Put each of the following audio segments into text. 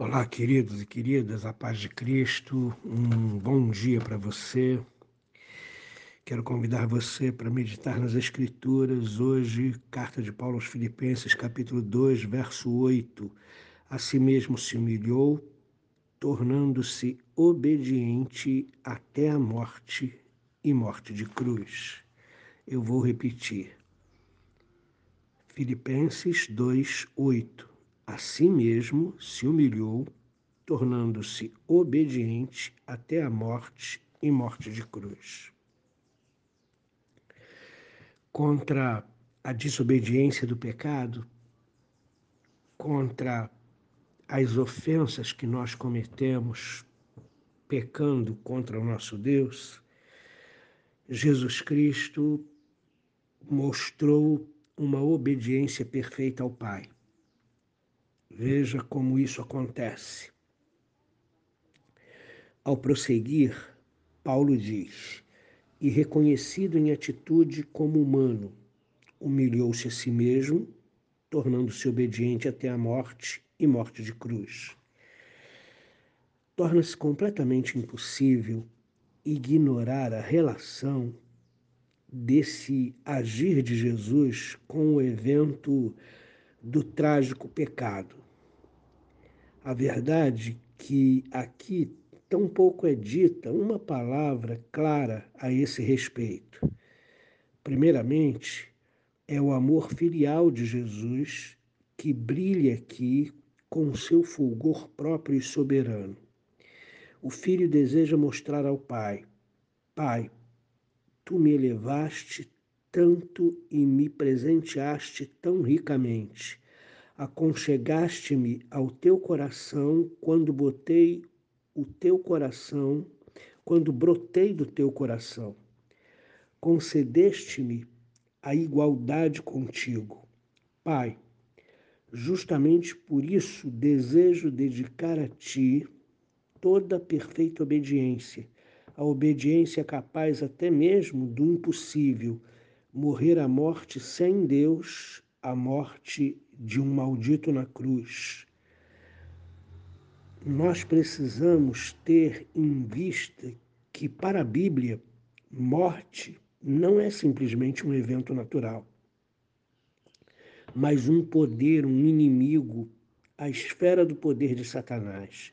Olá, queridos e queridas, a paz de Cristo, um bom dia para você. Quero convidar você para meditar nas Escrituras hoje, carta de Paulo aos Filipenses, capítulo 2, verso 8. A si mesmo se humilhou, tornando-se obediente até a morte e morte de cruz. Eu vou repetir. Filipenses 2, 8 a si mesmo se humilhou, tornando-se obediente até a morte e morte de cruz. Contra a desobediência do pecado, contra as ofensas que nós cometemos pecando contra o nosso Deus, Jesus Cristo mostrou uma obediência perfeita ao Pai. Veja como isso acontece. Ao prosseguir, Paulo diz: E reconhecido em atitude como humano, humilhou-se a si mesmo, tornando-se obediente até a morte e morte de cruz. Torna-se completamente impossível ignorar a relação desse agir de Jesus com o evento do trágico pecado. A verdade que aqui tão pouco é dita uma palavra clara a esse respeito. Primeiramente, é o amor filial de Jesus que brilha aqui com seu fulgor próprio e soberano. O filho deseja mostrar ao pai: Pai, tu me elevaste tanto e me presenteaste tão ricamente aconchegaste-me ao teu coração quando botei o teu coração, quando brotei do teu coração. Concedeste-me a igualdade contigo. Pai, justamente por isso desejo dedicar a ti toda a perfeita obediência, a obediência capaz até mesmo do impossível, morrer a morte sem Deus, a morte de um maldito na cruz. Nós precisamos ter em vista que, para a Bíblia, morte não é simplesmente um evento natural, mas um poder, um inimigo, a esfera do poder de Satanás.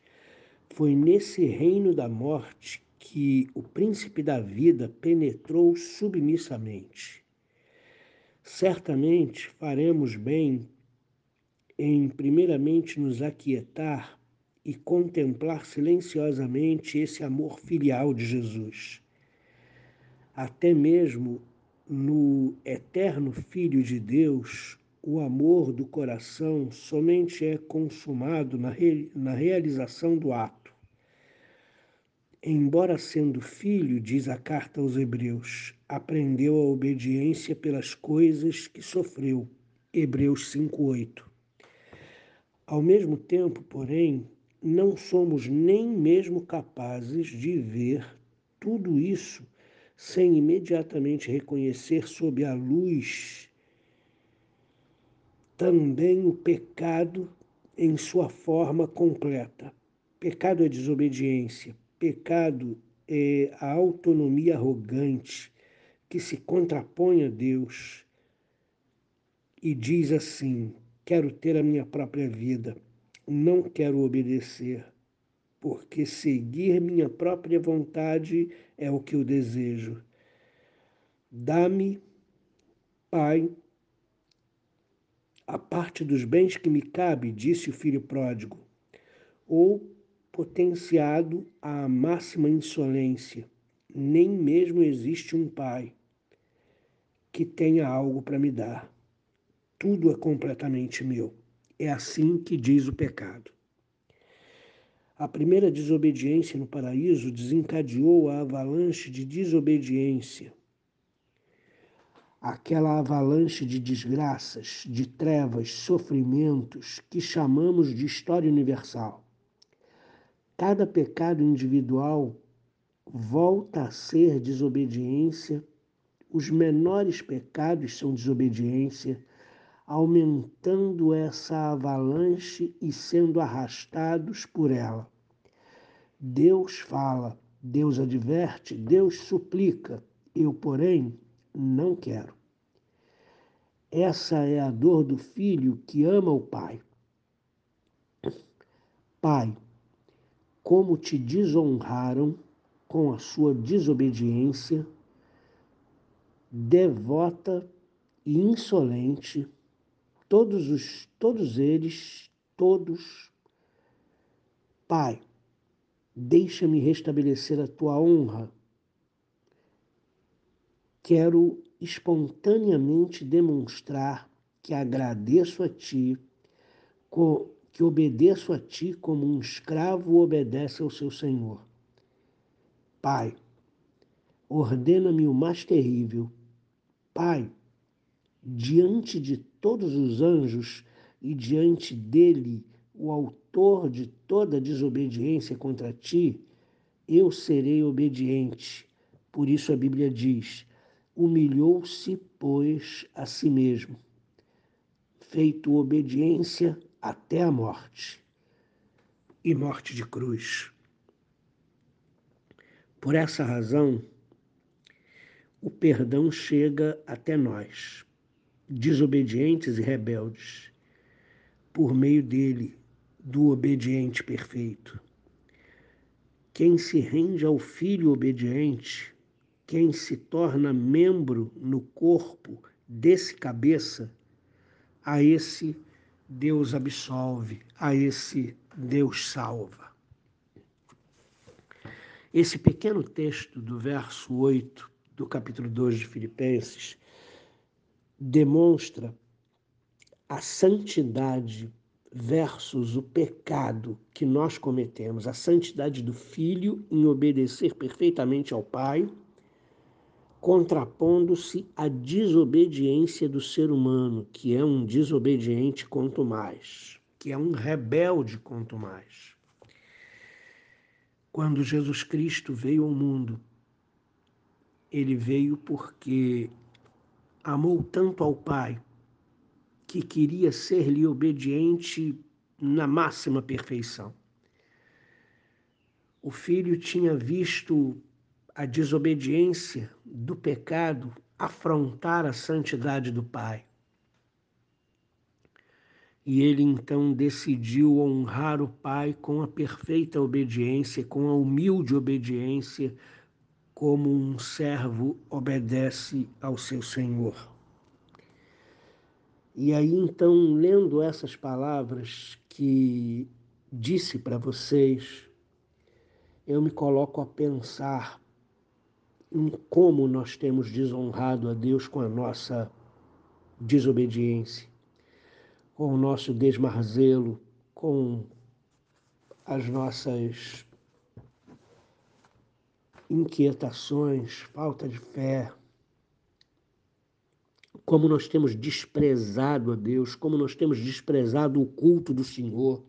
Foi nesse reino da morte que o príncipe da vida penetrou submissamente. Certamente faremos bem em, primeiramente, nos aquietar e contemplar silenciosamente esse amor filial de Jesus. Até mesmo no eterno Filho de Deus, o amor do coração somente é consumado na, re, na realização do ato. Embora sendo filho, diz a carta aos Hebreus, aprendeu a obediência pelas coisas que sofreu. Hebreus 5:8. Ao mesmo tempo, porém, não somos nem mesmo capazes de ver tudo isso sem imediatamente reconhecer sob a luz também o pecado em sua forma completa. Pecado é desobediência, pecado é a autonomia arrogante que se contrapõe a Deus e diz assim: Quero ter a minha própria vida, não quero obedecer, porque seguir minha própria vontade é o que eu desejo. Dá-me, Pai, a parte dos bens que me cabe, disse o filho pródigo, ou potenciado à máxima insolência, nem mesmo existe um pai que tenha algo para me dar tudo é completamente meu. É assim que diz o pecado. A primeira desobediência no paraíso desencadeou a avalanche de desobediência. Aquela avalanche de desgraças, de trevas, sofrimentos que chamamos de história universal. Cada pecado individual volta a ser desobediência, os menores pecados são desobediência, aumentando essa avalanche e sendo arrastados por ela. Deus fala, Deus adverte, Deus suplica, eu, porém, não quero. Essa é a dor do filho que ama o pai. Pai, como te desonraram com a sua desobediência, devota e insolente, todos os todos eles, todos Pai, deixa-me restabelecer a tua honra. Quero espontaneamente demonstrar que agradeço a ti, que obedeço a ti como um escravo obedece ao seu senhor. Pai, ordena-me o mais terrível. Pai, diante de todos os anjos e diante dele, o autor de toda desobediência contra ti, eu serei obediente. Por isso a Bíblia diz: humilhou-se, pois, a si mesmo, feito obediência até a morte e morte de cruz. Por essa razão, o perdão chega até nós, desobedientes e rebeldes, por meio dele, do obediente perfeito. Quem se rende ao Filho obediente quem se torna membro no corpo desse cabeça, a esse Deus absolve, a esse Deus salva. Esse pequeno texto do verso 8 do capítulo 2 de Filipenses demonstra a santidade versus o pecado que nós cometemos, a santidade do filho em obedecer perfeitamente ao Pai contrapondo-se à desobediência do ser humano, que é um desobediente quanto mais, que é um rebelde quanto mais. Quando Jesus Cristo veio ao mundo, ele veio porque amou tanto ao Pai que queria ser-lhe obediente na máxima perfeição. O filho tinha visto a desobediência do pecado afrontar a santidade do Pai. E ele então decidiu honrar o Pai com a perfeita obediência, com a humilde obediência, como um servo obedece ao seu Senhor. E aí então, lendo essas palavras que disse para vocês, eu me coloco a pensar em como nós temos desonrado a Deus com a nossa desobediência, com o nosso desmarzelo, com as nossas inquietações, falta de fé, como nós temos desprezado a Deus, como nós temos desprezado o culto do Senhor,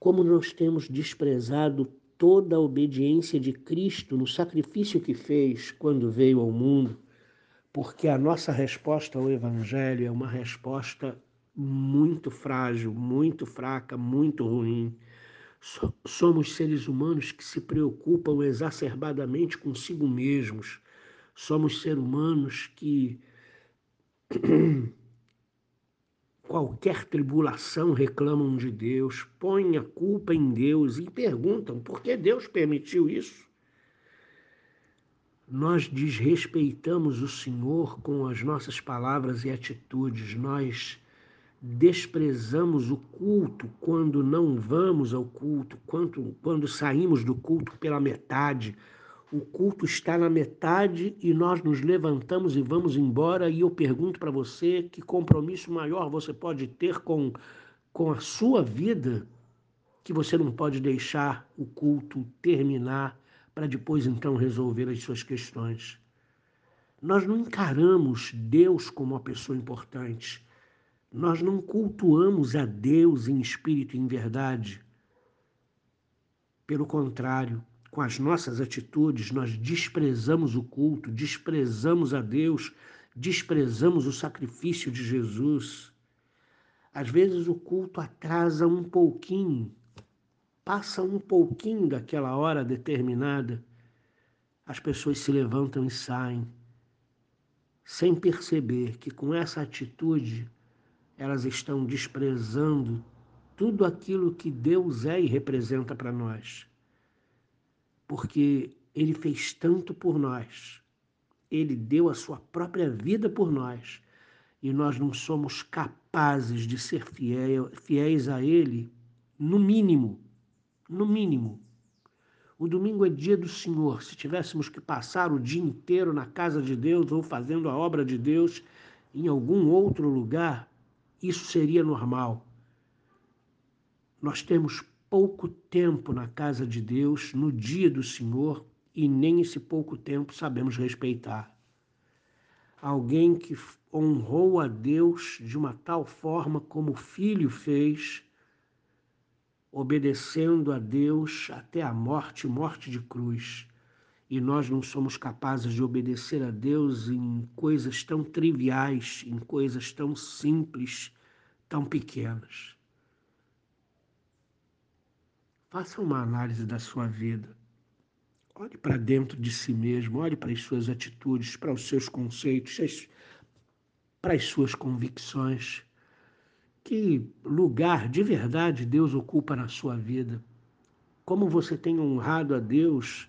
como nós temos desprezado toda a obediência de Cristo no sacrifício que fez quando veio ao mundo, porque a nossa resposta ao Evangelho é uma resposta muito frágil, muito fraca, muito ruim. Somos seres humanos que se preocupam exacerbadamente consigo mesmos. Somos seres humanos que qualquer tribulação reclamam de Deus, põem a culpa em Deus e perguntam por que Deus permitiu isso. Nós desrespeitamos o Senhor com as nossas palavras e atitudes, nós desprezamos o culto quando não vamos ao culto, quando, quando saímos do culto pela metade, o culto está na metade e nós nos levantamos e vamos embora. E eu pergunto para você: que compromisso maior você pode ter com, com a sua vida que você não pode deixar o culto terminar para depois então resolver as suas questões? Nós não encaramos Deus como uma pessoa importante. Nós não cultuamos a Deus em espírito e em verdade. Pelo contrário, com as nossas atitudes, nós desprezamos o culto, desprezamos a Deus, desprezamos o sacrifício de Jesus. Às vezes o culto atrasa um pouquinho, passa um pouquinho daquela hora determinada, as pessoas se levantam e saem, sem perceber que com essa atitude elas estão desprezando tudo aquilo que Deus é e representa para nós. Porque Ele fez tanto por nós, Ele deu a sua própria vida por nós, e nós não somos capazes de ser fiel, fiéis a Ele, no mínimo, no mínimo. O domingo é dia do Senhor. Se tivéssemos que passar o dia inteiro na casa de Deus ou fazendo a obra de Deus em algum outro lugar, isso seria normal. Nós temos pouco tempo na casa de Deus, no dia do Senhor, e nem esse pouco tempo sabemos respeitar. Alguém que honrou a Deus de uma tal forma como o filho fez, obedecendo a Deus até a morte morte de cruz. E nós não somos capazes de obedecer a Deus em coisas tão triviais, em coisas tão simples, tão pequenas. Faça uma análise da sua vida. Olhe para dentro de si mesmo, olhe para as suas atitudes, para os seus conceitos, para as suas convicções que lugar de verdade Deus ocupa na sua vida? Como você tem honrado a Deus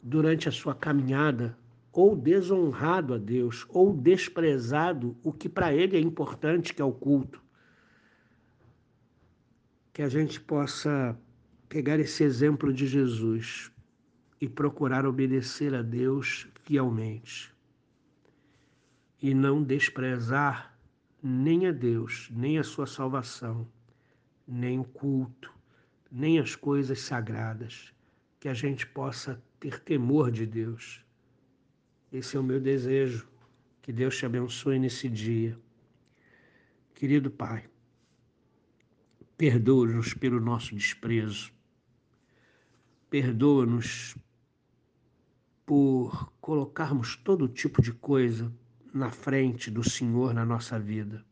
durante a sua caminhada, ou desonrado a Deus, ou desprezado o que para Ele é importante, que é o culto? Que a gente possa pegar esse exemplo de Jesus e procurar obedecer a Deus fielmente e não desprezar nem a Deus, nem a sua salvação, nem o culto, nem as coisas sagradas, que a gente possa ter temor de Deus. Esse é o meu desejo. Que Deus te abençoe nesse dia. Querido Pai, perdoa-nos pelo nosso desprezo. Perdoa-nos por colocarmos todo tipo de coisa na frente do Senhor na nossa vida.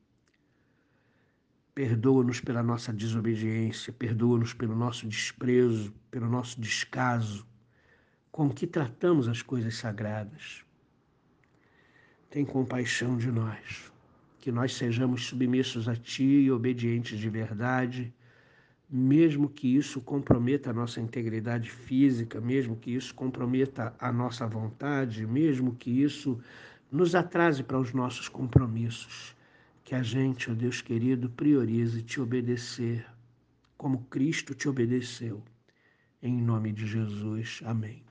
Perdoa-nos pela nossa desobediência, perdoa-nos pelo nosso desprezo, pelo nosso descaso, com que tratamos as coisas sagradas. Tem compaixão de nós, que nós sejamos submissos a Ti e obedientes de verdade, mesmo que isso comprometa a nossa integridade física, mesmo que isso comprometa a nossa vontade, mesmo que isso nos atrase para os nossos compromissos. Que a gente, ó oh Deus querido, priorize te obedecer como Cristo te obedeceu. Em nome de Jesus. Amém.